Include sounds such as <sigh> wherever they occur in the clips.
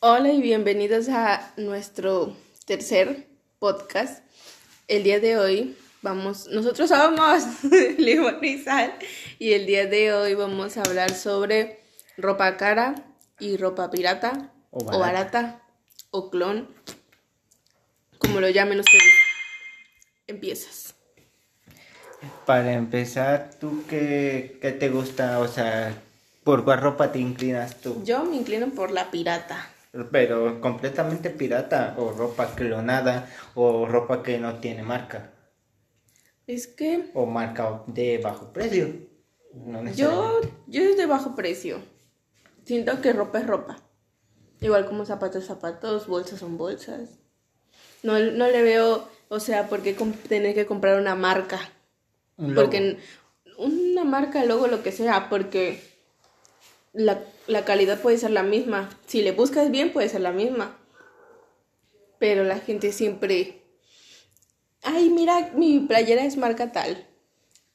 Hola y bienvenidos a nuestro tercer podcast. El día de hoy vamos, nosotros somos <laughs> Limón y Sal y el día de hoy vamos a hablar sobre ropa cara y ropa pirata O o barata. barata o clon, como lo llamen ustedes. Empiezas. Para empezar, ¿tú qué, qué te gusta? O sea, ¿por cuál ropa te inclinas tú? Yo me inclino por la pirata. Pero completamente pirata, o ropa clonada, o ropa que no tiene marca, Es que o marca de bajo precio. No Yo, yo es de bajo precio. Siento que ropa es ropa. Igual como zapatos, zapatos, bolsas son bolsas. No, no le veo, o sea, por qué tener que comprar una marca. Un. Porque una marca, logo, lo que sea, porque la, la calidad puede ser la misma. Si le buscas bien, puede ser la misma. Pero la gente siempre... Ay, mira, mi playera es marca tal.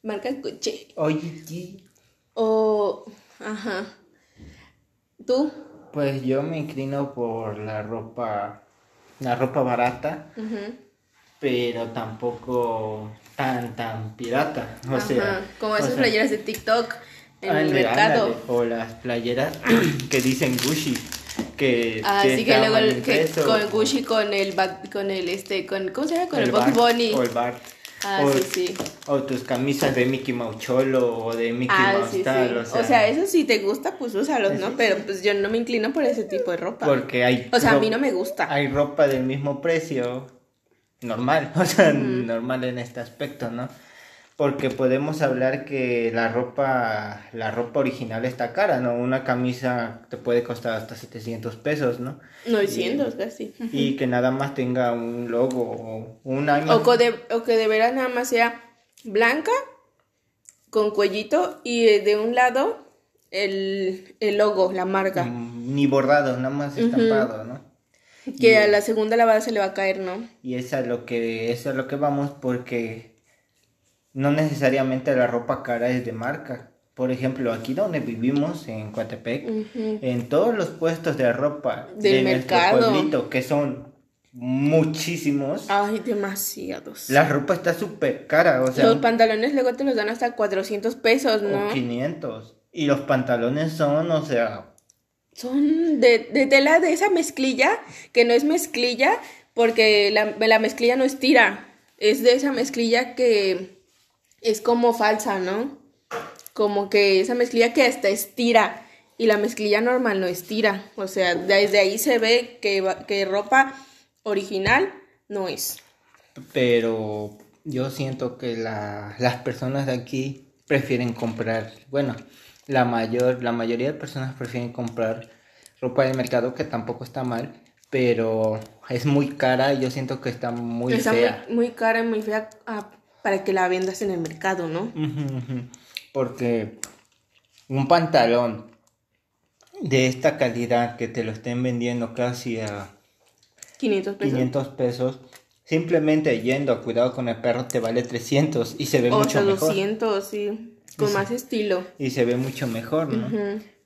Marca Gucci. Oye, sí, O, ajá. ¿Tú? pues yo me inclino por la ropa, la ropa barata, Ujú. pero tampoco tan, tan pirata. O Ajá. sea, Como esas sea, playeras de TikTok en el Ándale, mercado. ándale. O las playeras <clears throat> que dicen Gucci. Que, Así que está luego el, que con Gucci con el con el este con ¿cómo se llama? con el, Bart, Bunny. O el Bart. Ah, o, sí, sí. o tus camisas de Mickey Mouse Cholo o de Mickey Ah, Mouse sí, tal. O sea, O sea, eso si te gusta, pues úsalos, ¿no? Pero pues yo no me inclino por ese tipo de ropa. porque hay. O sea, a mí no me gusta. Hay ropa del mismo precio normal. <laughs> O sea, normal en este aspecto, ¿no? Porque podemos hablar que la ropa, la ropa original está cara, ¿no? Una camisa te puede costar hasta 700 pesos, ¿no? 900 casi. y que nada más tenga un logo o un año. O, co- de, o que de veras nada más sea blanca, con cuellito y de un lado el, el logo, la marca. Mm, Ni bordado, nada más estampado, ¿no? Que a la segunda lavada se le va a caer, ¿no? Y eso es lo que, eso es lo que vamos porque no necesariamente la ropa cara es de marca. Por ejemplo, aquí donde vivimos, en Coatepec, en todos los puestos de ropa Del de nuestro mercado. pueblito, que son muchísimos, Ay, demasiados. la ropa está súper cara, o sea, los pantalones luego te los dan hasta 400 pesos, ¿no? o 500. Y los pantalones son, o sea, Son de, de tela de esa mezclilla, que no es mezclilla, porque la, la mezclilla no estira. Es de esa mezclilla que es como falsa, ¿no? Como que esa mezclilla que hasta estira. Y la mezclilla normal no estira. O sea, desde ahí se ve que, que ropa original no es. pero yo siento que la- las personas de aquí prefieren comprar, bueno, la mayor, la mayoría de personas prefieren comprar ropa de mercado que tampoco está mal, pero es muy cara y yo siento que está muy Está fea. muy, muy cara y muy fea ah, para que la vendas en el mercado, ¿no? Porque un pantalón de esta calidad que te lo estén vendiendo casi a 500 pesos. 500 pesos, simplemente yendo a cuidado con el perro te vale 300 y se ve O mucho sea, mejor. 200, sí. Con más estilo. Y se ve mucho mejor, ¿no?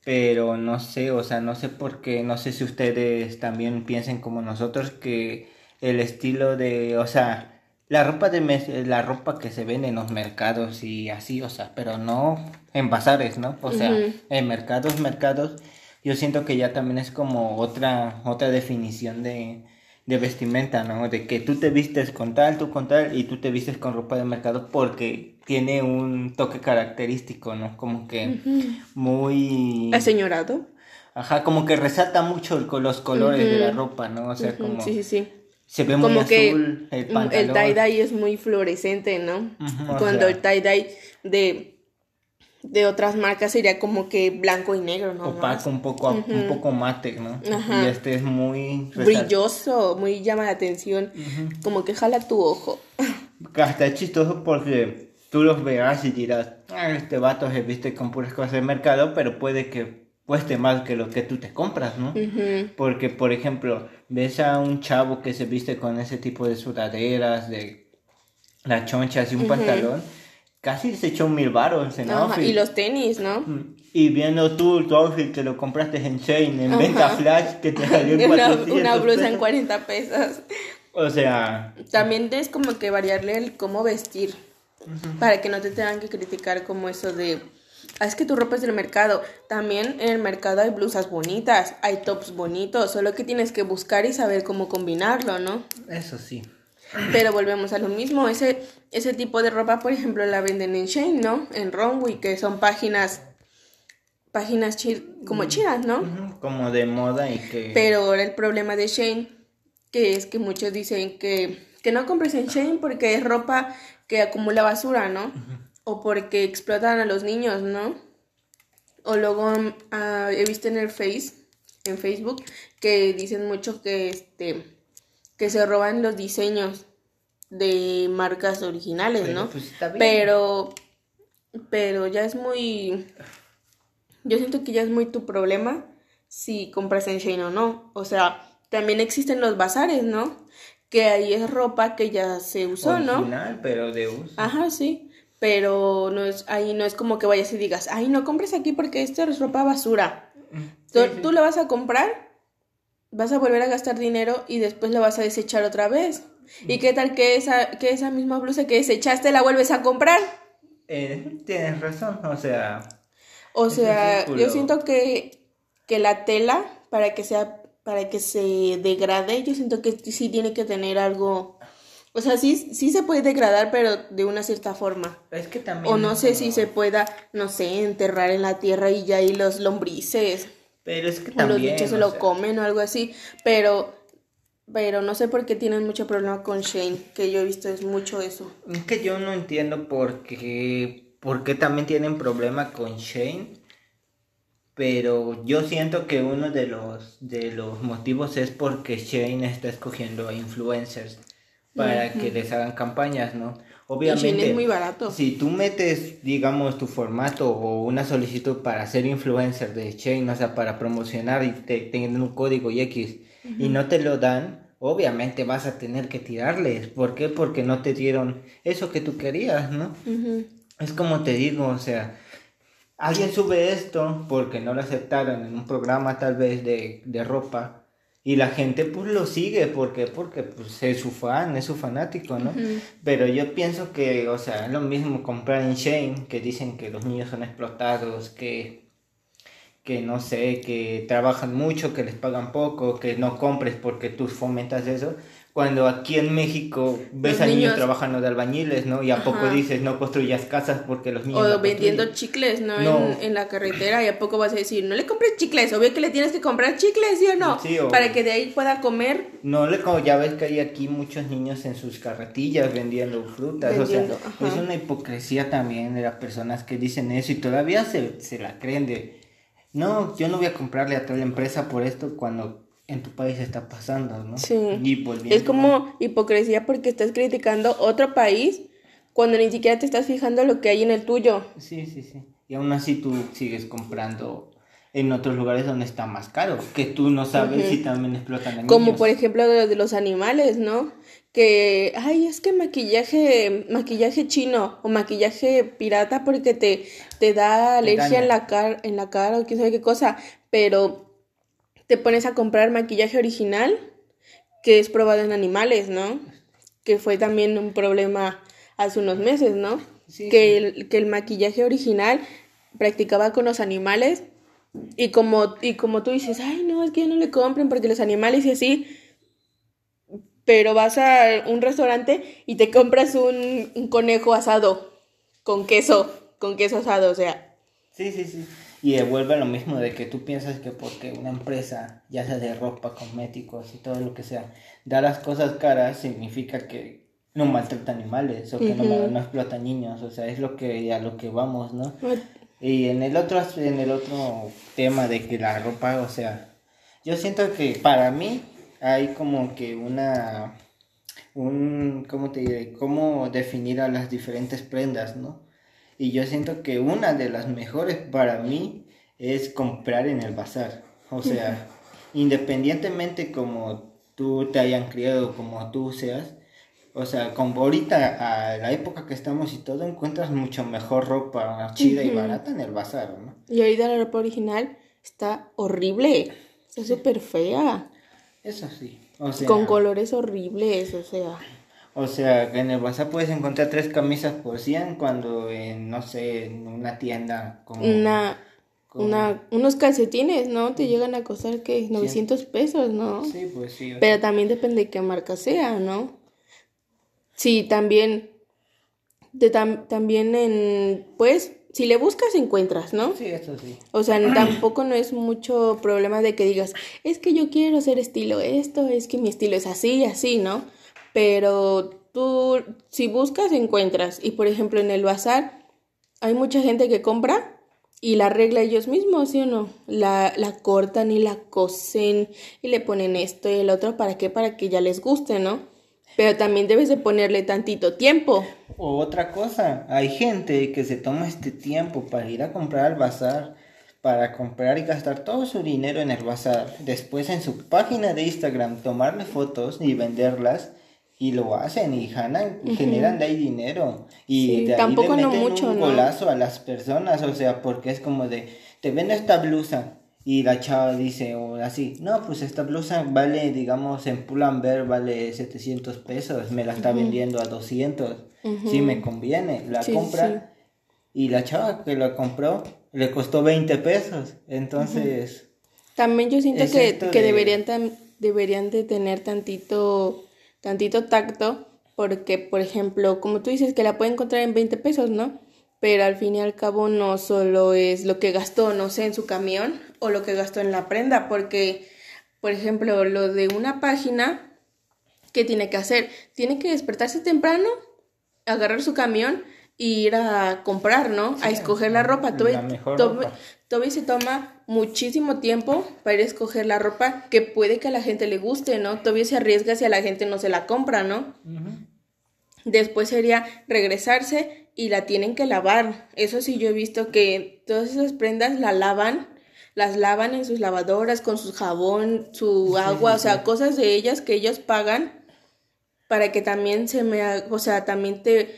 Pero no sé, o sea, no sé por qué, no sé si ustedes también piensen como nosotros que el estilo de, o sea, la ropa de mes- la ropa que se vende en los mercados y así, o sea, pero no en bazares, ¿no? O sea, en mercados, mercados, yo siento que ya también es como otra otra definición de de vestimenta, ¿no? De que tú te vistes con tal, tú con tal, y tú te vistes con ropa de mercado porque tiene un toque característico, ¿no? Como que muy... Aseñorado. Ajá, como que resalta mucho el los colores de la ropa, ¿no? O sea, como... Sí, sí, sí. Se ve muy Como que azul el mm, pantalón. el tie-dye es muy fluorescente, ¿no? Cuando sea. el tie-dye de, de otras marcas sería como que blanco y negro, ¿no? Opaco, un poco, un poco mate, ¿no? Ajá. Y este es muy... Brilloso, muy llama la atención. Como que jala tu ojo. <laughs> Hasta es chistoso porque tú los verás y dirás, "Ah, este vato se viste con puras cosas de mercado, pero puede que cueste más que lo que tú te compras, ¿no? Porque, por ejemplo, ves a un chavo que se viste con ese tipo de sudaderas, de las chonchas y un pantalón, casi se echó mil baros en Ajá, outfit. Y los tenis, ¿no? Mm. Y viendo tú tu outfit que lo compraste en Chain, en venta flash, que te salió en <laughs> una, 400 una blusa en pesos. 40 pesos. O sea, También es como que variarle el cómo vestir. Para que no te tengan que criticar como eso de. "Ah, es que tu ropa es del mercado. También en el mercado hay blusas bonitas, hay tops bonitos. Solo que tienes que buscar y saber cómo combinarlo, ¿no? eso sí. Pero volvemos a lo mismo. Ese, ese tipo de ropa, por ejemplo, la venden en Shane, ¿no? En Runway, que son páginas. Páginas chi- como chidas, ¿no? Como de moda y que... Pero ahora el problema de Shane, que es que muchos dicen que, que no compres en Shane porque es ropa que acumula basura, ¿no? O porque explotan a los niños, ¿no? O luego ah, he visto en el Face, en Facebook, que dicen mucho que este que se roban los diseños de marcas originales, Pero, ¿no? pues, está bien. Pero pero ya es muy yo siento que ya es muy tu problema si compras en Shane o no. O sea, también existen los bazares, ¿no? Que ahí es ropa que ya se usó, ¿no? Original, pero de uso. Ajá, sí. Pero no es, ahí no es como que vayas y digas, ay, no compres aquí porque esto es ropa basura. Tú, Sí, sí. tú lo vas a comprar, vas a volver a gastar dinero y después lo vas a desechar otra vez. ¿Y qué tal que esa, que esa misma blusa que desechaste la vuelves a comprar? Eh, tienes razón, o sea... O sea, yo siento que, que la tela, para que sea, para que se degrade, yo siento que sí tiene que tener algo. O sea, sí, sí se puede degradar, pero de una cierta forma. Es que también... O no sé si se pueda, no sé, enterrar en la tierra y ya ahí los lombrices Pero es que o los bichos se lo sea, comen o algo así. Pero, pero no sé por qué tienen mucho problema con Shane, que yo he visto es mucho eso. Es que yo no entiendo por qué, por qué también tienen problema con Shane. Pero yo siento que uno de los, de los motivos es porque Shane está escogiendo influencers para que les hagan campañas, ¿no? Obviamente, es muy barato. si tú metes, digamos, tu formato o una solicitud para ser influencer de Shane, o sea, para promocionar y te tengan un código y X y no te lo dan, obviamente vas a tener que tirarles. ¿Por qué? Porque no te dieron eso que tú querías, ¿no? Es como te digo, o sea, alguien sube esto porque no lo aceptaron en un programa tal vez de, de ropa y la gente pues lo sigue, ¿por qué? Porque pues es su fan, es su fanático, ¿no? Pero yo pienso que, o sea, es lo mismo comprar en Shane, que dicen que los niños son explotados, que, que no sé, que trabajan mucho, que les pagan poco, que no compres porque tú fomentas eso. Cuando aquí en México ves Los a niños, niños- trabajando de albañiles, ¿no? Y a poco dices no construyas casas porque los niños... O vendiendo chicles, ¿no? No. En, en la carretera y a poco vas a decir, no le compres chicles, obvio que le tienes que comprar chicles, ¿sí o no? Sí, o- Para que de ahí pueda comer. No, le, como ya ves que hay aquí muchos niños en sus carretillas vendiendo frutas. Vendiendo, o sea, ajá. es una hipocresía también de las personas que dicen eso y todavía se, se la creen de, no, yo no voy a comprarle a tal empresa por esto cuando en tu país está pasando, ¿no? Sí. Y volviendo- Es como hipocresía porque estás criticando otro país cuando ni siquiera te estás fijando lo que hay en el tuyo. Sí, sí, sí. Y aún así tú sigues comprando en otros lugares donde está más caro, que tú no sabes si también explotan a Como niños. por ejemplo de, de los animales, ¿no? Que, ay, es que maquillaje, maquillaje chino o maquillaje pirata porque te, te da alergia en la, cara en la cara o quién sabe qué cosa, pero te pones a comprar maquillaje original que es probado en animales, ¿no? Que fue también un problema hace unos meses, ¿no? Sí, que, El, que el maquillaje original practicaba con los animales y como, y como tú dices, ay, no, es que ya no le compren porque los animales y así, pero vas a un restaurante y te compras un, un conejo asado con queso, con queso asado, o sea, Sí, sí, sí. Y vuelve a lo mismo de que tú piensas que porque una empresa, ya sea de ropa, cosméticos y todo lo que sea, da las cosas caras, significa que no maltrata animales o que no, explota niños. O sea, es lo que a lo que vamos, ¿no? Y en el otro en el otro tema de que la ropa, o sea, yo siento que para mí hay como que una un cómo te diré, cómo definir a las diferentes prendas, ¿no? Y yo siento que una de las mejores para mí es comprar en el bazar. O sea, independientemente como tú te hayan criado, como tú seas, O sea, con ahorita a la época que estamos y todo, encuentras mucho mejor ropa chida y barata en el bazar, ¿no? Y ahorita la ropa original está horrible. Está súper fea. Eso sí. O sea, Con colores horribles, o sea. O sea, que en el bazar puedes encontrar tres camisas por 100 cuando en, no sé, en una tienda como... Una, como- una, unos calcetines, ¿no? Te llegan a costar, ¿qué? 900 pesos, ¿no? Sí, pues sí. Pero también depende de qué marca sea, ¿no? Sí, también, de tam- también en, pues, si le buscas encuentras, ¿no? Sí, eso sí. O sea, tampoco no es mucho problema de que digas, es que yo quiero ser estilo esto, es que mi estilo es así, así, ¿no? Pero tú, si buscas, encuentras. Y por ejemplo, en el bazar hay mucha gente que compra y la arregla ellos mismos, ¿sí o no? La, la cortan y la cosen y le ponen esto y el otro, ¿para qué? Para que ya les guste, ¿no? Pero también debes de ponerle tantito tiempo. O otra cosa, hay gente que se toma este tiempo para ir a comprar al bazar, para comprar y gastar todo su dinero en el bazar, después en su página de Instagram tomarle fotos y venderlas y lo hacen y ganan, generan de ahí dinero. Y Sí, de ahí tampoco le no meten mucho, un ¿no? golazo a las personas, o sea, porque es como de, te vendo esta blusa y la chava dice o así, no, pues esta blusa vale, digamos, en Pull&Bear vale 700 pesos, me la está vendiendo a 200, sí me conviene, la Sí, compra y la chava que la compró le costó 20 pesos, entonces... También yo siento que, que de- deberían, tam- deberían de tener tantito, tantito tacto, porque, por ejemplo, como tú dices, que la pueden encontrar en 20 pesos, ¿no? Pero al fin y al cabo no solo es lo que gastó, no sé, en su camión o lo que gastó en la prenda, porque, por ejemplo, lo de una página, ¿qué tiene que hacer? Tiene que despertarse temprano, agarrar su camión e ir a comprar, ¿no? a escoger la ropa. la Todavía- mejor ropa. Todavía se toma muchísimo tiempo para ir a escoger la ropa que puede que a la gente le guste, ¿no? Todavía se arriesga si a la gente no se la compra, ¿no? Después sería regresarse y la tienen que lavar. Eso sí, yo he visto que todas esas prendas la lavan, las lavan en sus lavadoras con su jabón, su agua, o sea, cosas de ellas que ellos pagan para que también se me, o sea, también te,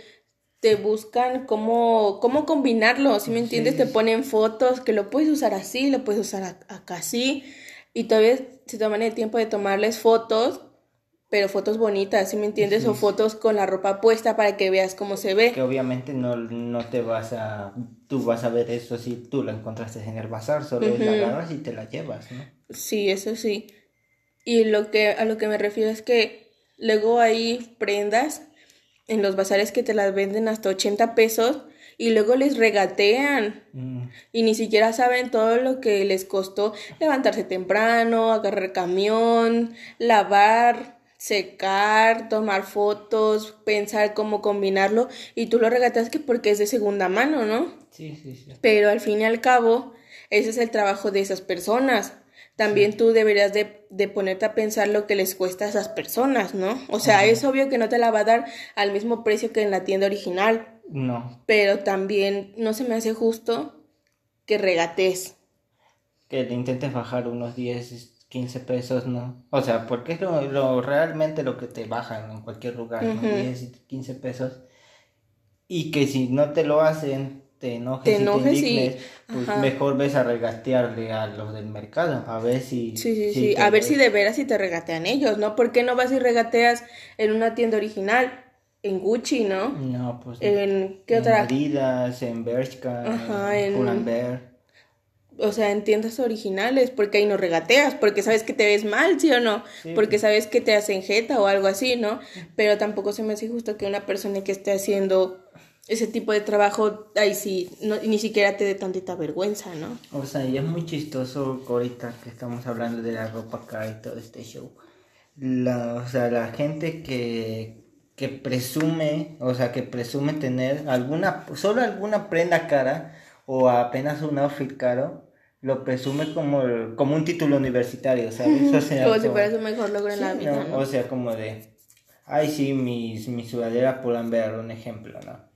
te buscan cómo, cómo combinarlo, ¿sí me entiendes? Te ponen fotos que lo puedes usar así, lo puedes usar ac- acá así, y todavía se toman el tiempo de tomarles fotos, pero fotos bonitas, ¿sí me entiendes? O fotos con la ropa puesta para que veas cómo se ve. Que obviamente no, no te vas a... Tú vas a ver eso si tú la encontraste en el bazar, solo la agarras y te la llevas, ¿no? Sí, eso sí. Y lo que a lo que me refiero es que luego hay prendas en los bazares que te las venden hasta 80 pesos y luego les regatean Mm, y ni siquiera saben todo lo que les costó levantarse temprano, agarrar camión, lavar, secar, tomar fotos, pensar cómo combinarlo y tú lo regateas que porque es de segunda mano, ¿no? Sí, sí, sí. Pero al fin y al cabo, ese es el trabajo de esas personas. También tú deberías de, de ponerte a pensar lo que les cuesta a esas personas, ¿no? O sea, es obvio que no te la va a dar al mismo precio que en la tienda original, No, pero también no se me hace justo que regates. que le intentes bajar unos 10, 15 pesos, ¿no? O sea, porque es lo, lo- realmente lo que te bajan en cualquier lugar, ¿no? 10, 15 pesos. Y que si no te lo hacen, te enojes, Te y enojes y- pues mejor ves a regatearle a los del mercado, a ver si... Sí, sí, si sí. A ver ves- si de veras si te regatean ellos, ¿no? ¿Por qué no vas y regateas en una tienda original? En Gucci, ¿no? No, pues... ¿En qué en otra? Adidas, en Bershka, Ajá, en en-. O sea, en tiendas originales, porque ahí no regateas, porque sabes que te ves mal, ¿sí o no? Sí, porque sabes que te hacen jeta o algo así, ¿no? Pero tampoco se me hace justo que una persona que esté haciendo ese tipo de trabajo, ahí sí, no, ni siquiera te dé tantita vergüenza, ¿no? O sea, y es muy chistoso ahorita que estamos hablando de la ropa cara y todo este show. La, o sea, la gente que, que presume, o sea, que presume tener alguna, solo alguna prenda cara o apenas un outfit caro, lo presume como, como un título universitario, ¿sabes? <laughs> O sea, Como si fuera su mejor logro en la vida, ¿no? ¿no? O sea, como de, ay, sí, mis, mi sudadera Pull&Bear, un ejemplo, ¿no?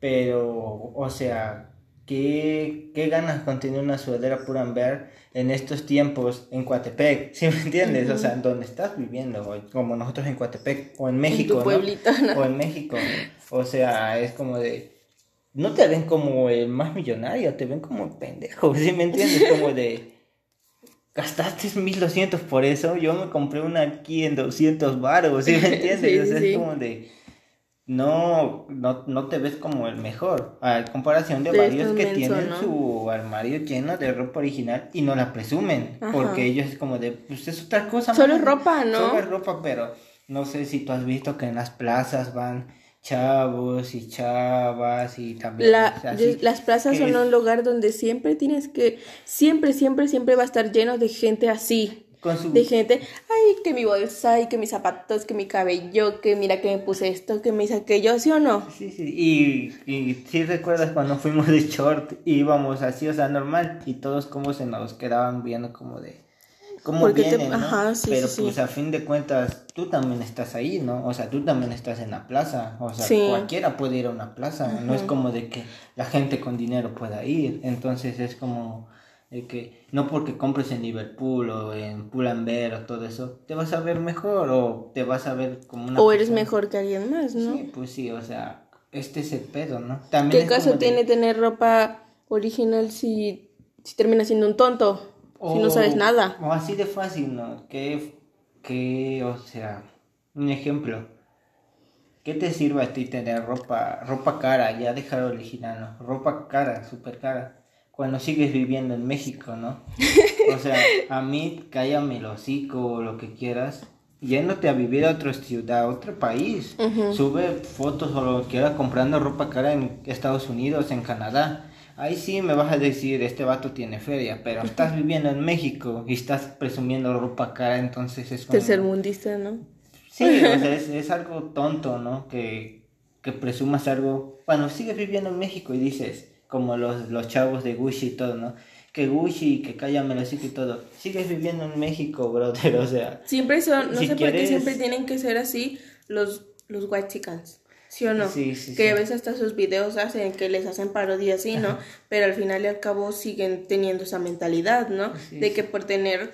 Pero, o sea, qué, qué ganas con tener una sudadera Pull&Bear en estos tiempos en Coatepec, <laughs> ¿sí me entiendes? O sea, donde estás viviendo, como nosotros en Coatepec, o en México, ¿no? O en México, o sea, es como de... No te ven como el más millonario, te ven como pendejo, ¿sí me entiendes? Como de gastaste 1200 por eso, yo me compré una aquí en 200 baros, ¿sí me <laughs> entiendes? o sea, es como de, no, no, no te ves como el mejor, a comparación de varios que tienen su armario lleno de ropa original y no la presumen, porque ellos es como de, pues es otra cosa. Solo es ropa, ¿no? Solo es ropa, pero no sé si tú has visto que en las plazas van chavos y chavas y también las plazas son un lugar donde siempre tienes que siempre siempre siempre va a estar lleno de gente así de gente ay que mi bolsa y que mis zapatos que mi cabello que mira que me puse esto que me hice aquello sí o no sí sí y y si recuerdas cuando <laughs> fuimos de short íbamos así o sea normal y todos como se nos quedaban viendo como de cómo vienen, ¿no? Pero pues a fin de cuentas tú también estás ahí, ¿no? O sea, tú también estás en la plaza, o sea, cualquiera puede ir a una plaza, no es como de que la gente con dinero pueda ir, entonces es como de que no porque compres en Liverpool o en Pull&Bear o todo eso, te vas a ver mejor o te vas a ver como una O eres mejor que alguien más, ¿no? Sí, pues sí, o sea, este es el pedo, ¿no? También ¿Qué caso tiene tener ropa original si, si termina siendo un tonto? si no sabes nada. O así de fácil, ¿no? Que, que, o sea, un ejemplo. ¿Qué te sirve a ti tener ropa, ropa cara? Ya dejar original, ¿no? Ropa cara, súper cara. Cuando sigues viviendo en México, ¿no? <laughs> O sea, a mí, cállame el hocico o lo que quieras. Yéndote a vivir a otra ciudad, a otro país. Sube fotos o lo que quieras comprando ropa cara en Estados Unidos, en Canadá ahí sí me vas a decir, este vato tiene feria, pero estás viviendo en México y estás presumiendo ropa cara, entonces es como... Tercermundista, ¿no? Sí, o sea, <laughs> es, algo tonto, ¿no? Que, que presumas algo... Bueno, sigues viviendo en México y dices, como los, los chavos de Gucci y todo, ¿no? Que Gucci, que cállame lo y todo. Sigues viviendo en México, brother, o sea... Siempre son, no sé por qué siempre tienen que ser así los, los white chickens. ¿Sí o no? Sí, sí, que a veces hasta sus videos hacen que les hacen parodias, sí, ¿no? Pero al final y al cabo siguen teniendo esa mentalidad, ¿no? de que por tener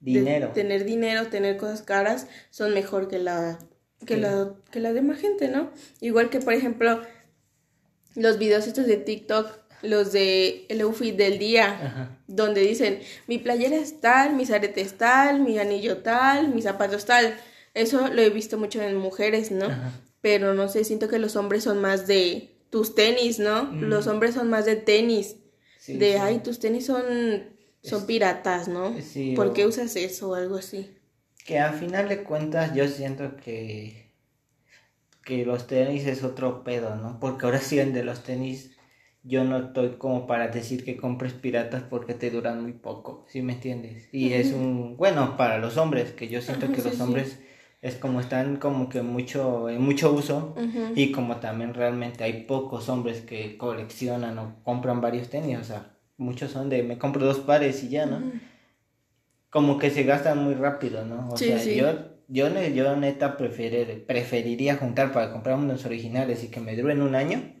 dinero, tener dinero, tener cosas caras, son mejor que la que la que la demás gente, ¿no? Igual que por ejemplo los videos estos de TikTok, los de el outfit del día, donde dicen, "Mi playera es tal, mis aretes tal, mi anillo tal, mis zapatos tal." Eso lo he visto mucho en mujeres, ¿no? pero no sé, siento que los hombres son más de tus tenis, ¿no? Los hombres son más de tenis. de, ay, tus tenis son, son piratas, ¿no? Sí, ¿Por qué usas eso o algo así? Que a final de cuentas yo siento que, que los tenis es otro pedo, ¿no? Porque ahora sí de los tenis yo no estoy como para decir que compres piratas porque te duran muy poco, ¿sí me entiendes? Y es un, bueno, para los hombres, que yo siento que los hombres es como están como que mucho en mucho uso y como también realmente hay pocos hombres que coleccionan o compran varios tenis, o sea, muchos son de me compro dos pares y ya, ¿no? Como que se gastan muy rápido, ¿no? O sea, yo yo yo neta preferir, preferiría juntar para comprar unos originales y que me duren un año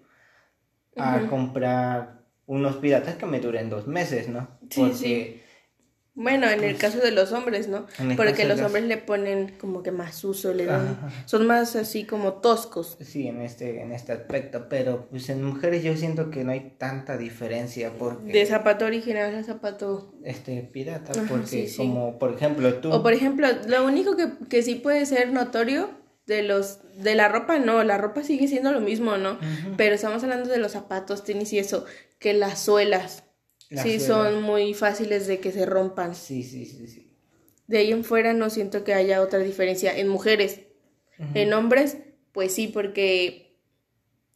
a comprar unos piratas que me duren dos meses, ¿no? Porque bueno, en el pues, caso de los hombres, ¿no? Porque los hombres le ponen como que más uso, le dan, son más así como toscos. Sí, en este, en este aspecto, pero pues en mujeres yo siento que no hay tanta diferencia porque... De zapato original a zapato... Este, pirata, porque como, por ejemplo, tú... O por ejemplo, lo único que, que sí puede ser notorio de los de la ropa no, la ropa sigue siendo lo mismo, ¿no? Pero estamos hablando de los zapatos, tenis y eso, que las suelas sí, son muy fáciles de que se rompan. Sí, sí, sí, sí. De ahí en fuera no siento que haya otra diferencia. En mujeres, en hombres, pues sí, porque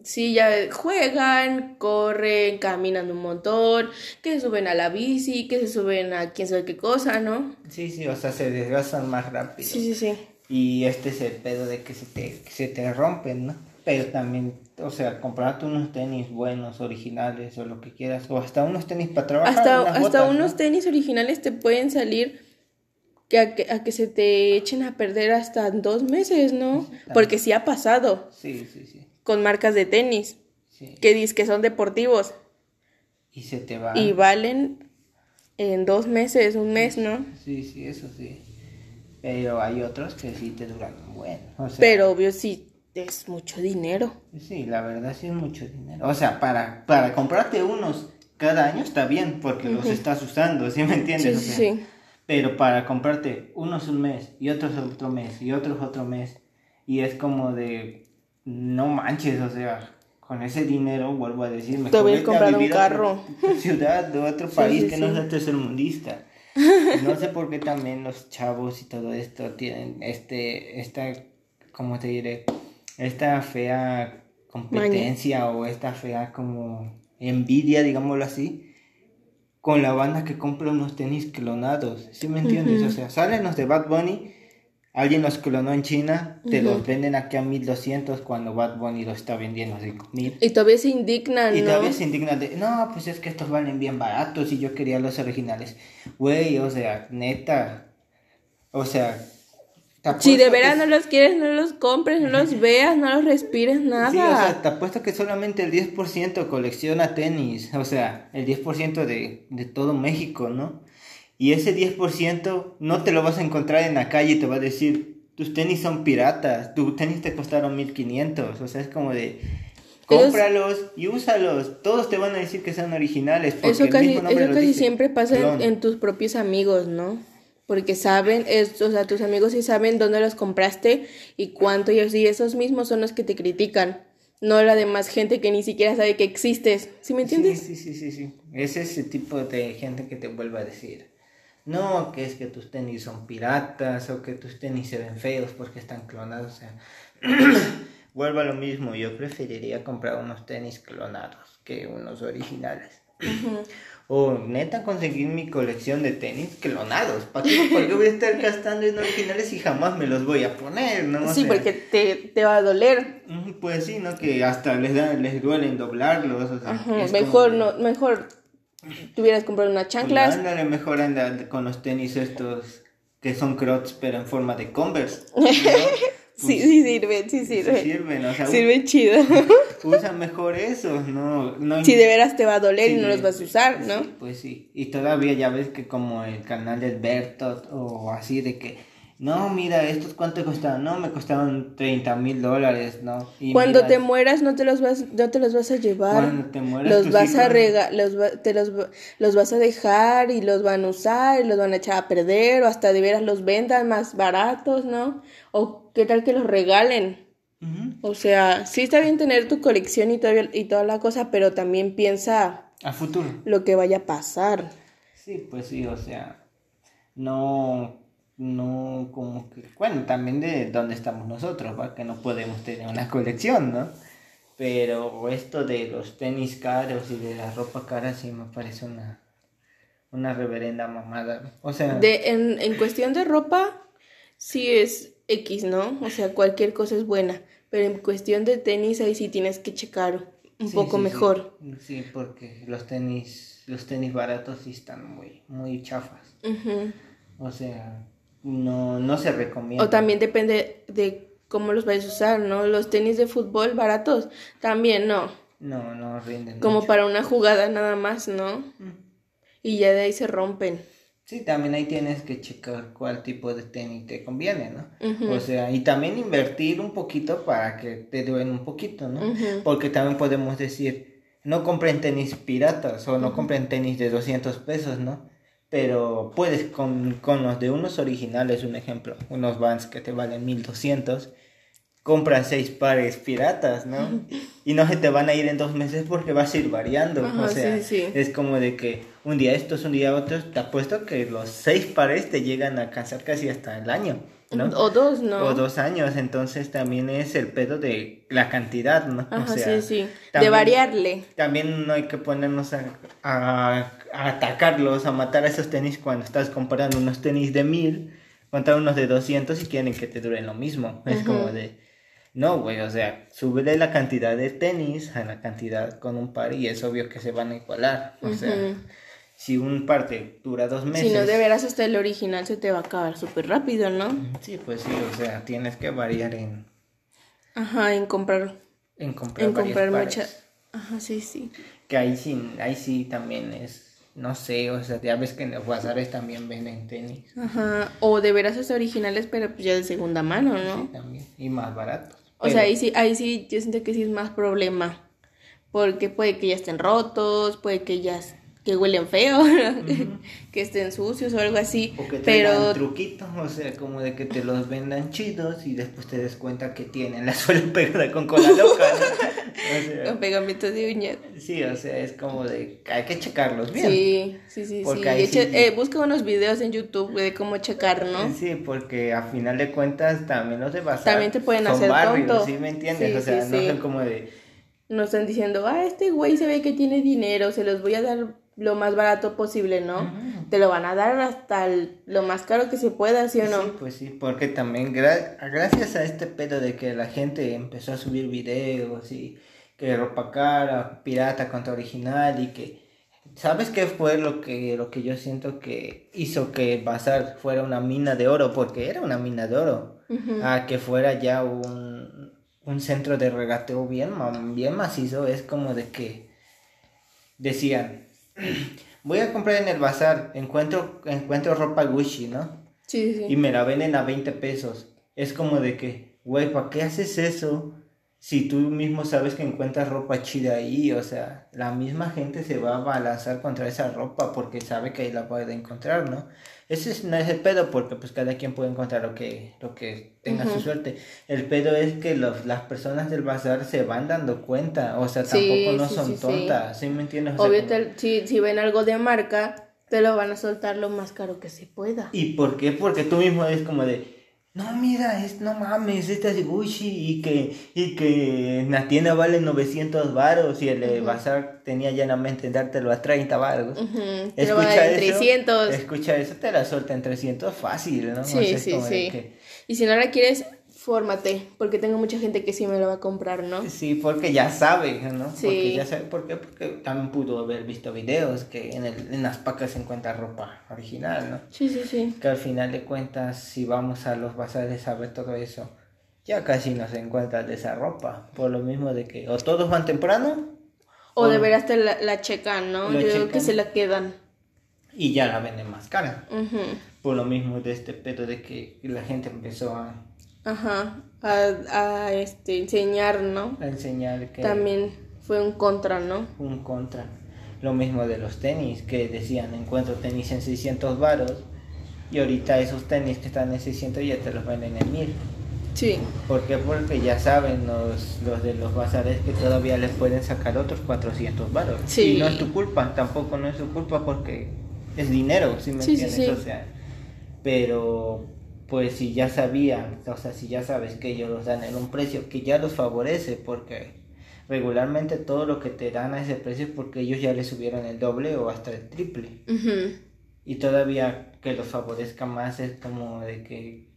sí, ya juegan, corren, caminan un montón, que se suben a la bici, que se suben a quién sabe qué cosa, ¿no? Sí, sí, o sea, se desgastan más rápido. Sí, sí, sí. Y este es el pedo de que se te, se te rompen, ¿no? Pero también o sea, comprarte unos tenis buenos, originales o lo que quieras, o hasta unos tenis para trabajar. Hasta, hasta unos tenis originales te pueden salir que a, que se te echen a perder hasta dos meses, ¿no? Porque sí ha pasado. Sí, sí, sí. Con marcas de tenis. Que dicen que son deportivos. Y se te va. Y valen en dos meses, un mes, ¿no? Sí, sí, eso sí. Pero hay otros que sí te duran bueno. O sea, Pero obvio sí es mucho dinero. Sí, la verdad sí es mucho dinero. O sea, para, para comprarte unos cada año está bien porque los estás usando, ¿sí me entiendes? Sí, O sí, sea, sí. Pero para comprarte unos un mes y otros otro mes y otros otro mes y es como de no manches, o sea, con ese dinero vuelvo a decir, me voy a comprar un a carro. otra <laughs> ciudad de otro Sí, país sí, que no sí. sea tercermundista. No sé por qué también los chavos y todo esto tienen este esta ¿cómo te diré? Esta fea competencia o esta fea como envidia, digámoslo así, con la banda que compra unos tenis clonados. ¿Sí me entiendes? O sea, salen los de Bad Bunny, alguien los clonó en China, te los venden aquí a 1200 cuando Bad Bunny los está vendiendo a 5000. Y todavía se indignan, Y ¿no? todavía se indignan de, no, pues es que estos valen bien baratos y yo quería los originales. Güey, o sea, neta. O sea, Si de veras no los quieres, no los compres, no los veas, no los respires, nada. Sí, o sea, te apuesto que solamente el 10% colecciona tenis, o sea, el 10% de, de todo México, ¿no? Y ese 10% no te lo vas a encontrar en la calle y te va a decir, tus tenis son piratas, tus tenis te costaron 1500, o sea, es como de, cómpralos y úsalos, todos te van a decir que son originales. porque Eso el casi, mismo eso siempre pasa en, en tus propios amigos, ¿no? Porque saben, es, o sea, tus amigos sí saben dónde los compraste y cuánto, y así esos mismos son los que te critican, no la demás gente que ni siquiera sabe que existes. ¿Sí me entiendes? Sí, sí, sí, sí, sí. Es ese tipo de gente que te vuelve a decir, no, que es que tus tenis son piratas o que tus tenis se ven feos porque están clonados. O sea, <clears throat> vuelvo a lo mismo, yo preferiría comprar unos tenis clonados que unos originales. O neta conseguir mi colección de tenis clonados. ¿Para qué? Porque voy a estar gastando en originales y jamás me los voy a poner, ¿no? Sí, porque te, te va a doler. ujú, Pues sí, ¿no? Que hasta les, da, les duelen doblarlos. O sea, Ajá, mejor como- no, mejor tuvieras comprado unas chanclas. Ándale, mejor anda con los tenis estos que son crocs pero en forma de Converse. ¿no? <laughs> Sí, sí sirven, sí Sí sirven. sirven, o sea, Sirven chido. <laughs> usa mejor eso, no, no Si de veras te va a doler y no los vas a usar, ¿no? sí, pues sí, y todavía ya ves que como el canal del Bertot o así de que, no, mira, estos cuánto costaron, no, me costaron 30 mil dólares, ¿no? Y Cuando mira, te mueras no te los vas, no te los vas a llevar. Cuando te mueras, los vas a rega los va- te los, los vas a dejar y los van a usar y los van a echar a perder o hasta de veras los vendan más baratos, ¿no? O qué tal que los regalen. O sea, sí está bien tener tu colección y, todavía, y toda la cosa, pero también piensa A futuro. lo que vaya a pasar. Sí, pues sí, o sea, no, no como que, bueno, también de dónde estamos nosotros, ¿va? Que no podemos tener una colección, ¿no? Pero esto de los tenis caros y de la ropa cara sí me parece una, una reverenda mamada. O sea, De, en, en cuestión de ropa, sí es X, ¿no? O sea, cualquier cosa es buena. Pero en cuestión de tenis, ahí sí tienes que checar un sí, poco sí, mejor. Sí, porque los tenis, los tenis baratos sí están muy, muy chafas. Ujú. O sea, no, no se recomienda. O también depende de cómo los vayas a usar, ¿no? Los tenis de fútbol baratos, también no. No, no rinden. Como mucho. para una jugada nada más, ¿no? Mm. Y ya de ahí se rompen. Sí, también ahí tienes que checar cuál tipo de tenis te conviene, ¿no? O sea, y también invertir un poquito para que te duren un poquito, ¿no? Porque también podemos decir, no compren tenis piratas o no compren tenis de 200 pesos, ¿no? Pero puedes con, con los de unos originales, un ejemplo, unos Vans que te valen 1200, compras seis pares piratas, ¿no? <laughs> Y no se te van a ir en dos meses porque vas a ir variando. Ajá, o sea, sí, sí. es como de que un día estos, un día otros, te apuesto que los seis pares te llegan a alcanzar casi hasta el año, ¿no? O dos, ¿no? O dos años, entonces también es el pedo de la cantidad, ¿no? Ajá, o sea, sí, sí. De variarle. También no hay que ponernos a, a- a atacarlos, a matar a esos tenis cuando estás comprando unos tenis de mil contra unos de 200 y quieren que te duren lo mismo. Es como de, no, güey, o sea, súbele la cantidad de tenis a la cantidad con un par y es obvio que se van a igualar. O sea, si un par te dura dos meses... Si no, de veras hasta el original se te va a acabar súper rápido, ¿no? Sí, pues sí, o sea, tienes que variar en, Ajá, en comprar, en comprar en comprar muchas. Ajá, sí, sí. Que ahí sí, ahí sí también es, no sé, o sea, ya ves que en los bazares también venden tenis. Ajá, o de veras es originales, pero pues ya de segunda mano, ¿no? Sí, también, y más baratos. O sea, ahí sí, ahí sí, yo siento que sí es más problema. Porque puede que ya estén rotos, puede que ya que huelen feo, <laughs> que estén sucios o algo así. O que pero traigan truquitos, o sea, como de que te los vendan chidos y después te des cuenta que tienen la <laughs> suela pegada con cola loca, ¿no? O sea, <laughs> con pegamento de uñas. sí, o sea, es como de hay que checarlos bien. Sí, sí, sí, Porque sí. ahí Eche- sí- eh, busca unos videos en YouTube de cómo checar, ¿no? Sí, porque a final de cuentas también los de bazar También te pueden son hacer barrios, tonto. ¿sí me entiendes? Sí, o sea, sí, no sí. son como de No están diciendo, ah, este güey se ve que tiene dinero, se los voy a dar lo más barato posible, ¿no? Te lo van a dar hasta el- lo más caro que se pueda, ¿sí o no? Sí, pues sí, porque también gra- gracias a este pedo de que la gente empezó a subir videos y que ropa cara, pirata contra original y que ¿sabes qué fue lo que lo que yo siento que hizo que Bazar fuera una mina de oro? Porque era una mina de oro. Ujú. A que fuera ya un, un centro de regateo bien, bien macizo, es como de que decían, voy a comprar en el bazar, encuentro, encuentro ropa Gucci, ¿no? Sí, sí, y me la venden a 20 pesos. Es como de que, güey, ¿para qué haces eso? Si tú mismo sabes que encuentras ropa chida ahí, o sea, la misma gente se va a balanzar contra esa ropa porque sabe que ahí la puede encontrar, ¿no? Ese es, no es el pedo porque pues cada quien puede encontrar lo que, lo que tenga su suerte. El pedo es que los, las personas del bazar se van dando cuenta, o sea, Sí, tampoco no sí, son sí, tontas, ¿sí me entiendes? O sea, Obvio, como- te- si, si ven algo de marca, te lo van a soltar lo más caro que se pueda. ¿Y por qué? Porque tú mismo es como de, no, mira, es, no mames, esta es Gucci y que, y que en la tienda vale 900 varos y el de bazar tenía llanamente dártelo a 30 varos. Van a Escucha en eso, 300. escucha eso, te la suelta en 300 fácil, ¿no? O sea, Sí, sí, sí. que- Y si no la quieres, fórmate, porque tengo mucha gente que sí me lo va a comprar, ¿no? Sí, porque ya sabe, ¿no? Sí. Porque ya sabe, ¿por qué? Porque también pudo haber visto videos que en, el, en las pacas se encuentra ropa original, ¿no? Sí, sí, sí. que al final de cuentas, si vamos a los bazares a ver todo eso, ya casi no se encuentra de esa ropa. Por lo mismo de que o todos van temprano O o- de veras te la, la checan, ¿no? Yo creo que checan. se la quedan. y ya la venden más cara. Por lo mismo de este pedo de que la gente empezó a, Ajá. A, a este, enseñar, ¿no? a enseñar que También fue un contra, ¿no? un contra. Lo mismo de los tenis, que decían encuentro tenis en 600 varos y ahorita esos tenis que están en 600 ya te los venden en 1000. Sí. ¿Por qué? Porque ya saben los, los de los bazares que todavía les pueden sacar otros 400 varos. Sí. Y no es tu culpa, tampoco no es su culpa porque es dinero, ¿sí me Sí, sí, entiendes? sí. O sea, pero pues si ya sabían, o sea, si ya sabes que ellos los dan en un precio que ya los favorece porque regularmente todo lo que te dan a ese precio es porque ellos ya les subieron el doble o hasta el triple. Y todavía que los favorezca más es como de que,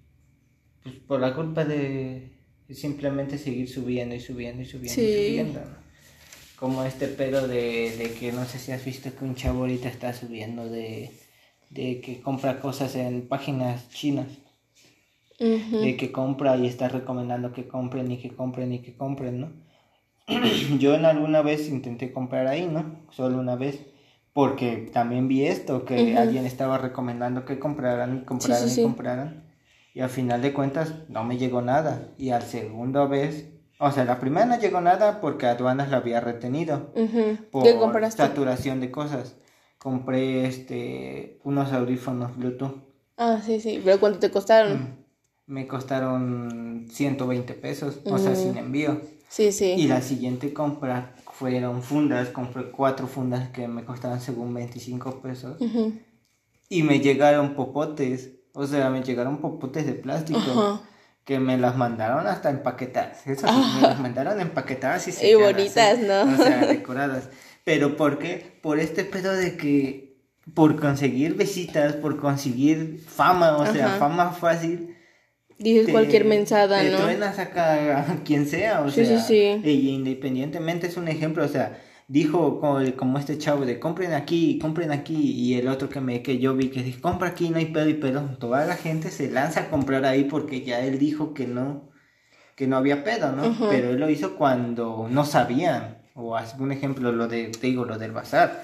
pues por la culpa de simplemente seguir subiendo y subiendo y subiendo Sí. y subiendo. ¿no? Como este pedo de, de que no sé si has visto que un chavo ahorita está subiendo de, de que compra cosas en páginas chinas. Ujú. De que compra y está recomendando que compren y que compren y que compren, ¿no? <clears throat> Yo en alguna vez intenté comprar ahí, ¿no? Solo una vez. Porque también vi esto, que Ujú. alguien estaba recomendando que compraran y compraran sí, sí. y compraran. Y al final de cuentas no me llegó nada. Y al segundo vez, o sea, la primera no llegó nada porque aduanas la había retenido. Ujú. Por ¿Qué compraste? saturación de cosas. Compré este unos audífonos Bluetooth. Ah, sí, sí. ¿Pero cuánto te costaron? Me costaron 120 pesos, o sea, sin envío. Sí, sí. Y la siguiente compra fueron fundas, compré cuatro fundas que me costaban según 25 pesos. Ujú. Y me llegaron popotes, o sea, me llegaron popotes de plástico. Ajá. Que me las mandaron hasta empaquetadas. Eso sí, me las mandaron empaquetadas y Y selladas, bonitas, ¿sí? ¿no? O sea, decoradas. Pero ¿por qué? Por este pedo de que por conseguir visitas, por conseguir fama, o sea, fama fácil, Dices te- cualquier mensada, te ¿no? truenas acá a <laughs> quien sea, o Sí, sea, sí, sí. y independientemente es un ejemplo, o sea, dijo como, como este chavo de compren aquí, compren aquí, y el otro que me que yo vi que dijo, compra aquí, no hay pedo y pedo, toda la gente se lanza a comprar ahí porque ya él dijo que no, que no había pedo, ¿no? Pero él lo hizo cuando no sabían. o un ejemplo, lo de, te digo, lo del bazar.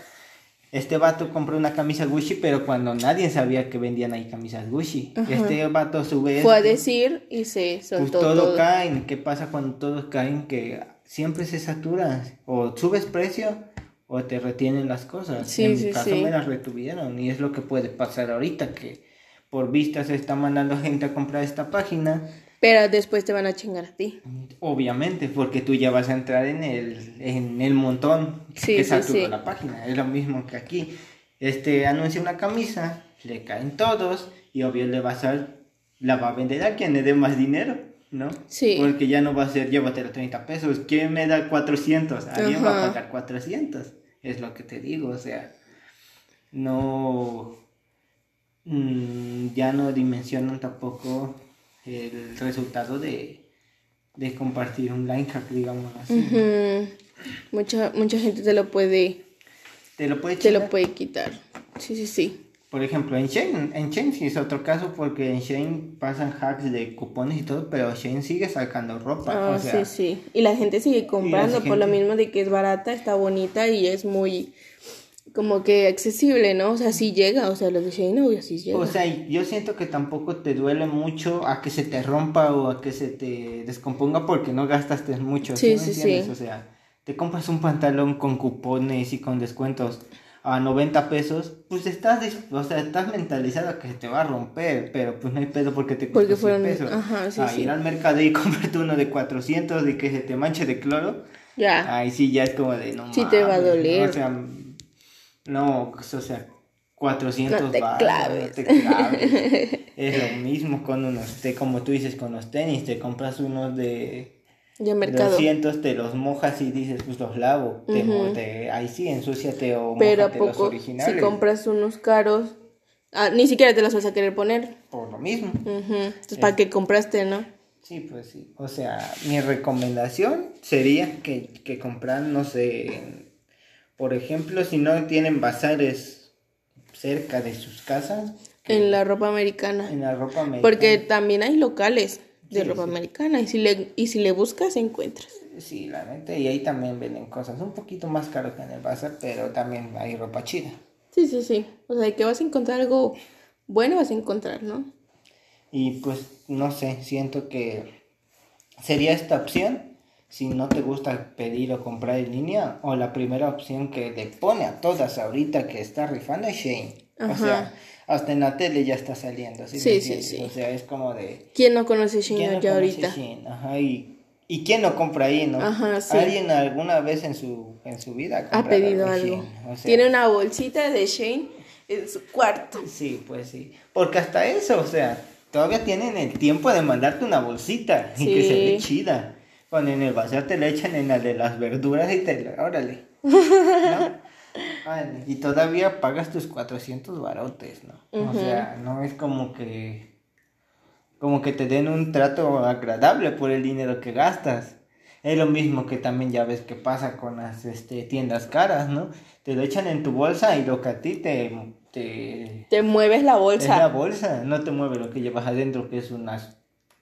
Este vato compró una camisa Gucci, pero cuando nadie sabía que vendían ahí camisas Gucci. Este vato sube. Fue a decir y se soltó. Pues todo, caen. ¿Qué pasa cuando todos caen? Que siempre se satura. O subes precio o te retienen las cosas. Sí, en sí, mi caso sí. me las retuvieron. Y es lo que puede pasar ahorita, que por vista se está mandando gente a comprar esta página. Pero después te van a chingar a ti. Obviamente, porque tú ya vas a entrar en el, en el montón Sí, que sí, sí. la página. Es lo mismo que aquí. Este anuncia una camisa, le caen todos y obvio le va a ser, la va a vender a quien le dé más dinero, ¿no? Sí. Porque ya no va a ser, llévatelo 30 pesos. ¿Quién me da 400? Alguien va a pagar 400. Es lo que te digo, o sea, no, mm, ya no dimensionan tampoco el resultado de, de compartir un line hack, digamos así. Ujú. Mucha, mucha gente te lo puede, Te lo puede te lo puede quitar. Sí, sí, sí. Por ejemplo, en Shane, en Shane sí es otro caso porque en Shane pasan hacks de cupones y todo, pero Shane sigue sacando ropa. Ah, o sea, sí, sí. Y la gente sigue comprando por lo mismo de que es barata, está bonita y es muy como que accesible, ¿no? O sea, sí llega, o sea, los de Shane obvio sí llega. O sea, yo siento que tampoco te duele mucho a que se te rompa o a que se te descomponga porque no gastaste mucho. Sí, me sí, entiendes? sí. O sea, te compras un pantalón con cupones y con descuentos a 90 pesos, pues estás, o sea, estás mentalizado que se te va a romper, pero pues no hay pedo porque te 100 fueron- pesos. ajá, sí, a sí. ir al mercado y <laughs> comprarte uno de 400 y que se te manche de cloro. ya. Ay, sí, ya es como de no Sí te va a mames, doler. O sea, no, o sea, 400 No te varos, claves. no te claves. <laughs> es lo mismo con unos, te, como tú dices, con los tenis, te compras unos de Ya mercado. 200, te los mojas y dices, pues los lavo. Te mo- Ujú. te- ahí sí, ensúciate o Pero a mójate los poco, originales. si compras unos caros, ah, ni siquiera te los vas a querer poner. Por lo mismo. Ujú. Entonces, ¿para qué compraste, no? Sí, pues sí. O sea, mi recomendación sería que, que compran, no sé, por ejemplo, si no tienen bazares cerca de sus casas, En la ropa americana. en la ropa americana. Porque también hay locales de Sí, ropa sí. americana y si le y si le buscas encuentras. Sí, la neta, y ahí también venden cosas un poquito más caro que en el bazar, pero también hay ropa chida. Sí, sí, sí. O sea, que vas a encontrar algo bueno, vas a encontrar, ¿no? Y pues, no sé, siento que sería esta opción si no te gusta pedir o comprar en línea, o la primera opción que le pone a todas ahorita que está rifando es Shane. O Ajá. sea, hasta en la tele ya está saliendo. ¿sí, Sí, sí, sí. O sea, es como de... ¿Quién no conoce ¿quién no ya conoce ahorita? Shein? Ajá, y, ¿y quién no compra ahí, no? Ajá, sí. Alguien alguna vez en su, en su vida Ha pedido algo. O sea, Tiene una bolsita de Shane en su cuarto. Sí, pues sí. Porque hasta eso, o sea, todavía tienen el tiempo de mandarte una bolsita y que se Sí. ve chida. Cuando en el bazar te la echan en la de las verduras y te la... Órale. <laughs> ¿No? Órale. Y todavía pagas tus 400 barotes, ¿no? O sea, no es como que... Como que te den un trato agradable por el dinero que gastas. Es lo mismo que también ya ves que pasa con las este, tiendas caras, ¿no? Te lo echan en tu bolsa y lo que a ti te, te Te mueves la es la bolsa. bolsa, no te mueve lo que llevas adentro, que es una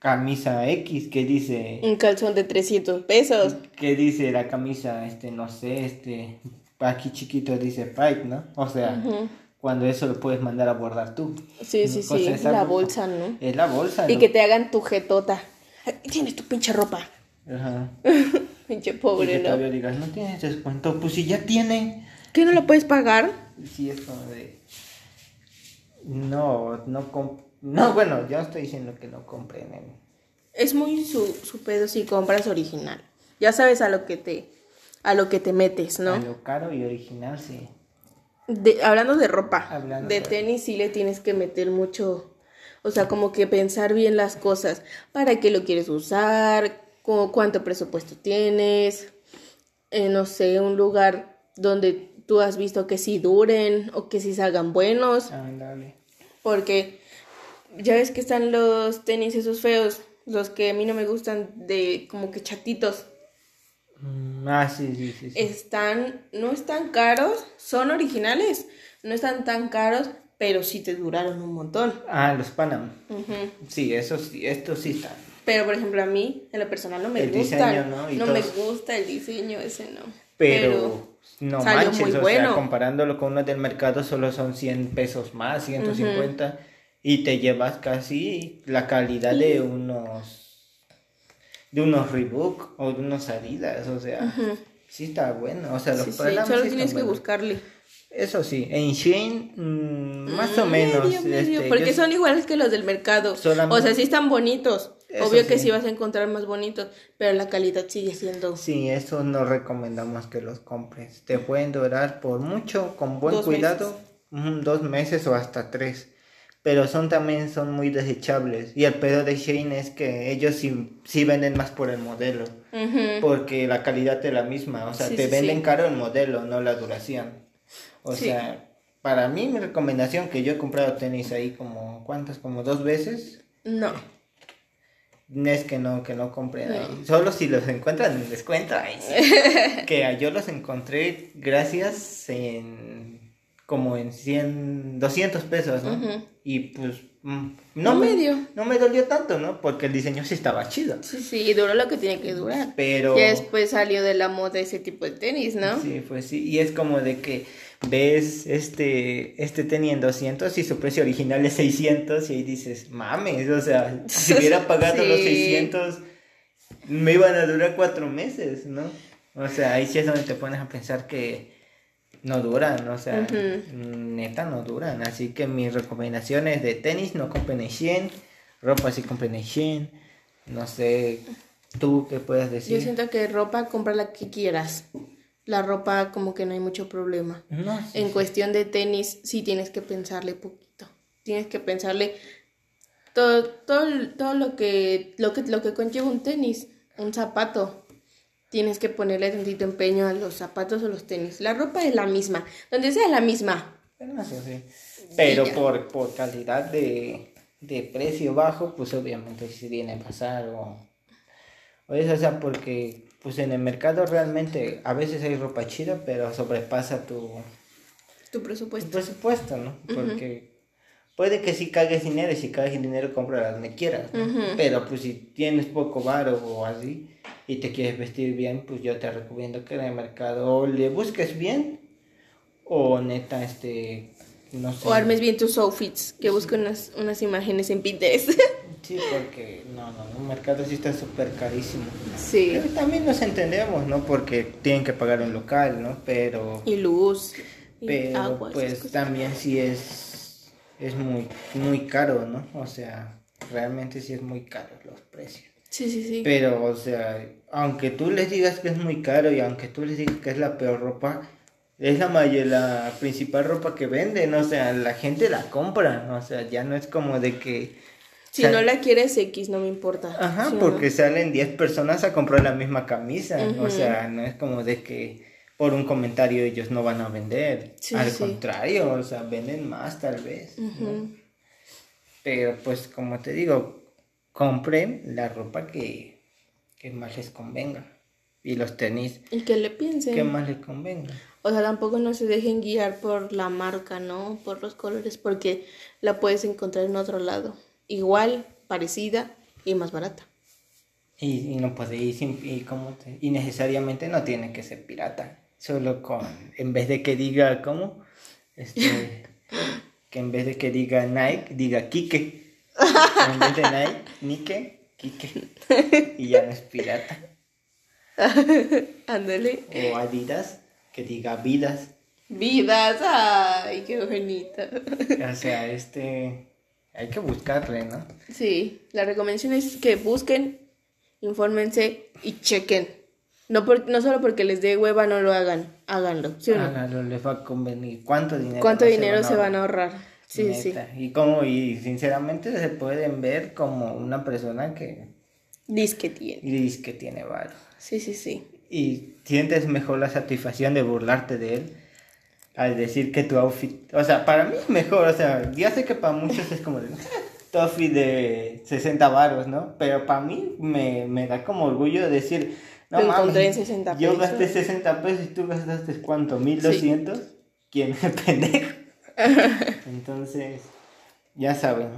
camisa X, que dice, Un calzón de 300 pesos. que dice la camisa, este, no sé, este, aquí chiquito dice Pride, ¿no? O sea, cuando eso lo puedes mandar a bordar tú. Sí, sí, O sí. sea, esa La bolsa, ¿no? Es la bolsa. Y ¿no? que te hagan tu jetota. Tienes tu pinche ropa. Ajá. <laughs> Pinche Y que pobre, ¿no? todavía digas, no tienes descuento, pues si ya tiene. ¿Qué no lo puedes pagar? Sí, es como de... No, no, comp- no, bueno, yo estoy diciendo que no compren en... Es muy su, su pedo si compras original. Ya sabes a lo que te a lo que te metes, ¿no? A lo caro y original, sí. De- hablando de ropa, Hablando de de- tenis sí le tienes que meter mucho, o sea, como que pensar bien las cosas, para qué lo quieres usar, cu- cuánto presupuesto tienes, eh, no sé, un lugar donde tú has visto que sí duren o que sí salgan buenos, porque ya ves que están los tenis esos feos, los que a mí no me gustan de como que chatitos. Mm, Ah, sí, sí, sí. sí. Están, no están caros, son originales, no están tan caros, pero sí te duraron un montón. Ah, los Panam. Sí, eso sí, estos sí están. Pero por ejemplo a mí, en lo personal no me El gustan. diseño, ¿no? Y me todos. gusta el diseño ese, no. pero, Pero no manches, muy o sea, bueno. comparándolo con uno del mercado solo son 100 pesos más, 150, y te llevas casi la calidad de unos de unos Reebok o de unos Adidas, o sea, sí está bueno, o sea, los Sí, sí, solo sí tienes que buenos. buscarle. Eso sí, en Shein mm, más o Mm, menos, medio, este, porque yo- son iguales que los del mercado. Solamente- O sea, sí están bonitos. Eso Obvio que sí. vas a encontrar más bonitos, pero la calidad sigue siendo Sí, eso no recomendamos que los compres. Te pueden durar por mucho, con buen Dos cuidado, dos meses o hasta tres. Pero son también son muy desechables. Y el pedo de Shein es que ellos sí, sí venden más por el modelo. Porque la calidad es la misma. O sea, Sí, te sí, venden caro el modelo, no la duración. O sea, para mí mi recomendación que yo he comprado tenis ahí como, ¿cuántas? Como dos veces. No. Es que no, que no compren No. ahí. Solo si los encuentran en descuento. ahí sí. <laughs> que yo los encontré gracias en como en 100, 200 pesos, ¿no? Y pues mm, No no, me, medio. no me dolió tanto, ¿no? Porque el diseño sí estaba chido. Sí, sí, duró lo que tiene que durar. Pero... Ya después salió de la moda ese tipo de tenis, ¿no? Sí, pues sí. Y es como de que ves este, este tenis en 200 y su precio original es 600 y ahí dices, mames, o sea, si <laughs> hubiera pagado los Sí. 600 me iban a durar cuatro meses, ¿no? O sea, ahí sí es donde te pones a pensar que no duran, o sea, neta no duran. Así que mis recomendaciones de tenis no compren en Shein, ropa sí compren en Shein, no sé, tú qué puedes decir. Yo siento que ropa, compra la que quieras. La ropa como que no hay mucho problema. No, sí, En sí. cuestión de tenis, sí tienes que pensarle poquito. Tienes que pensarle todo, todo, todo lo que, lo que, lo que conlleva un tenis, un zapato. Tienes que ponerle tantito empeño a los zapatos o los tenis. La ropa es la misma, donde sea la misma. Bueno, eso sí. Pero por, por calidad de, de precio bajo, pues obviamente sí viene a pasar. O, o eso, o sea, porque pues en el mercado realmente a veces hay ropa chida, pero sobrepasa tu, Tu tu presupuesto. presupuesto, ¿no? Porque puede que si cagues dinero y si cagues dinero compra donde quieras, ¿no? Ujú. Pero pues si tienes poco varo o así y te quieres vestir bien, pues yo te recomiendo que en el mercado le busques bien o neta este no sé. O armes bien tus outfits, que busquen unas, unas imágenes en Pinterest. <laughs> Sí, porque no, no, el mercado sí está súper carísimo. sí. Pero también nos entendemos, ¿no? Porque tienen que pagar un local, ¿no? Pero Y luz. Y pero agua. esas pues también sí es es muy muy caro, ¿no? O sea, realmente sí es muy caro los precios. Sí, sí, sí. Pero o sea, aunque tú les digas que es muy caro y aunque tú les digas que es la peor ropa, es la may- la principal ropa que venden, o sea, la gente la compra, o sea, ya no es como de que Si sal- no la quieres X, no me importa. Ajá, no- porque salen 10 personas a comprar la misma camisa. O Ujú. sea, no es como de que por un comentario ellos no van a vender. Sí, Al sí. contrario, o sea, venden más tal vez. Pero pues como te digo, compren la ropa que, que más les convenga. Y los tenis Y que le piensen. que más les convenga. O sea, tampoco no se dejen guiar por la marca, ¿no? Por los colores, porque la puedes encontrar en otro lado. Igual, parecida y más barata. Y, y no puede ir sin, y, como te- y necesariamente no tiene que ser pirata. Solo con, en vez de que diga, ¿cómo? Este, <laughs> que en vez de que diga Nike, diga Kike. <laughs> En vez de Nike, Nike, Kike. <laughs> Y ya no es pirata. Ándale. O Adidas, que diga Vidas. Vidas, ay, qué bonita. O sea, este, hay que buscarle, ¿no? Sí, la recomendación es que busquen, infórmense y chequen. No, por, no solo porque les dé hueva, no lo hagan, háganlo, ¿sí o no? Hágalo, les va a convenir. ¿Cuánto dinero? ¿Cuánto dinero se van a ahorrar? ahorrar? Sí, sí. Y como, y sinceramente se pueden ver como una persona que Dice que tiene. dice que tiene varo. Sí, sí, sí. Y sientes mejor la satisfacción de burlarte de él al decir que tu outfit, o sea, para mí es mejor, o sea, ya sé que para muchos es como de, <laughs> tu outfit de 60 varos, ¿no? Pero para mí me, me da como orgullo decir, no Lo encontré en 60 yo pesos". gasté 60 pesos y tú gastaste cuánto, 1200, ¿quién es <laughs> pendejo? <laughs> Entonces, ya saben,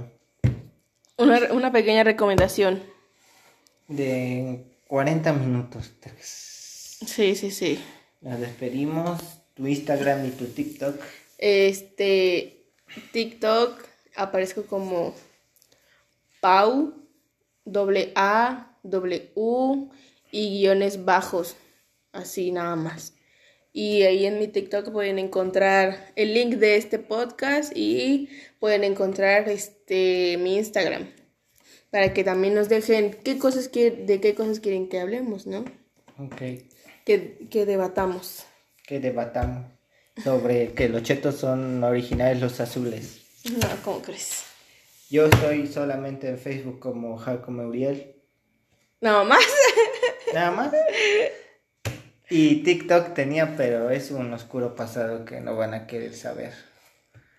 Una, una pequeña recomendación. de 40 minutos. Sí, sí, sí. Nos despedimos. Tu Instagram y tu TikTok. Este, TikTok aparezco como Pau, doble A, doble U y guiones bajos, así nada más. Y ahí en mi TikTok pueden encontrar el link de este podcast y pueden encontrar este mi Instagram para que también nos dejen qué cosas de qué cosas quieren que hablemos, ¿no? Ok. Que, que debatamos. Que debatamos sobre que los chetos son originales los azules. No, ¿cómo crees? Yo estoy solamente en Facebook como Jacob Uriel. Nada más. <laughs> Nada más. Y TikTok tenía, pero es un oscuro pasado que no van a querer saber.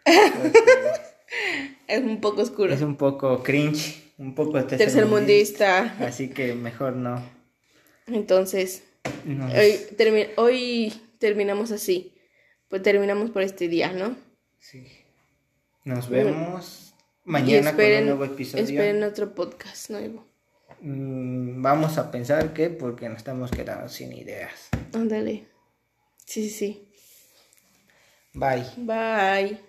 <laughs> es un poco oscuro. Es un poco cringe, un poco tercermundista. Así que mejor no. Entonces, hoy, hoy terminamos así. Pues terminamos por este día, ¿no? Sí. Nos vemos mañana con un nuevo episodio. Esperen otro podcast nuevo. Mm, vamos a pensar que porque nos estamos quedando sin ideas. Ándale. Sí, sí, sí. Bye. Bye.